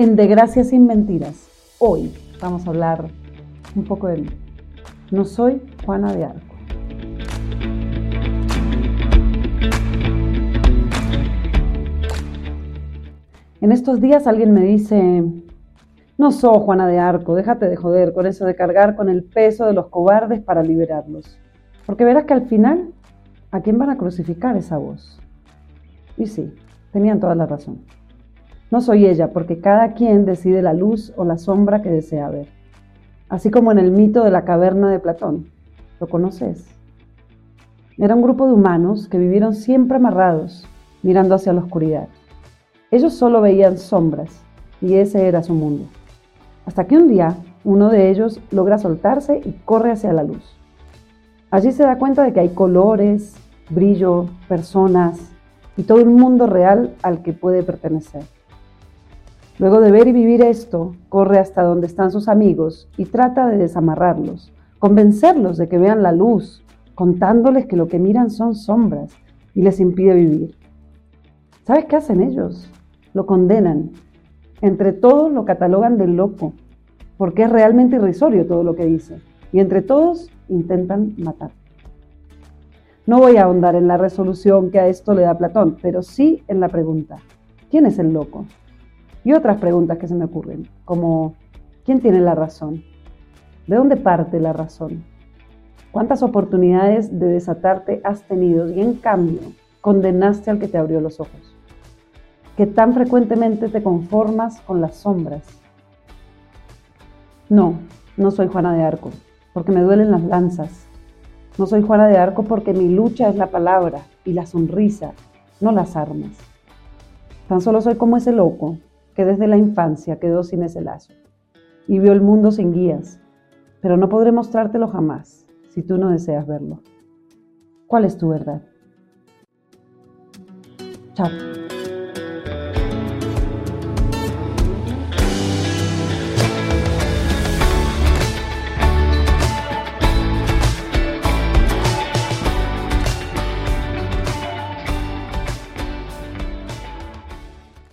En De Gracia sin Mentiras, hoy vamos a hablar un poco de mí. No soy Juana de Arco. En estos días alguien me dice, no soy Juana de Arco, déjate de joder con eso de cargar con el peso de los cobardes para liberarlos. Porque verás que al final, ¿a quién van a crucificar esa voz? Y sí, tenían toda la razón. No soy ella, porque cada quien decide la luz o la sombra que desea ver. Así como en el mito de la caverna de Platón. ¿Lo conoces? Era un grupo de humanos que vivieron siempre amarrados, mirando hacia la oscuridad. Ellos solo veían sombras, y ese era su mundo. Hasta que un día uno de ellos logra soltarse y corre hacia la luz. Allí se da cuenta de que hay colores, brillo, personas y todo un mundo real al que puede pertenecer. Luego de ver y vivir esto, corre hasta donde están sus amigos y trata de desamarrarlos, convencerlos de que vean la luz, contándoles que lo que miran son sombras y les impide vivir. ¿Sabes qué hacen ellos? Lo condenan. Entre todos lo catalogan de loco, porque es realmente irrisorio todo lo que dice. Y entre todos intentan matar. No voy a ahondar en la resolución que a esto le da Platón, pero sí en la pregunta, ¿quién es el loco? Y otras preguntas que se me ocurren, como ¿quién tiene la razón? ¿De dónde parte la razón? ¿Cuántas oportunidades de desatarte has tenido y en cambio condenaste al que te abrió los ojos? ¿Qué tan frecuentemente te conformas con las sombras? No, no soy Juana de Arco, porque me duelen las lanzas. No soy Juana de Arco porque mi lucha es la palabra y la sonrisa, no las armas. Tan solo soy como ese loco que desde la infancia quedó sin ese lazo y vio el mundo sin guías, pero no podré mostrártelo jamás si tú no deseas verlo. ¿Cuál es tu verdad? Chao.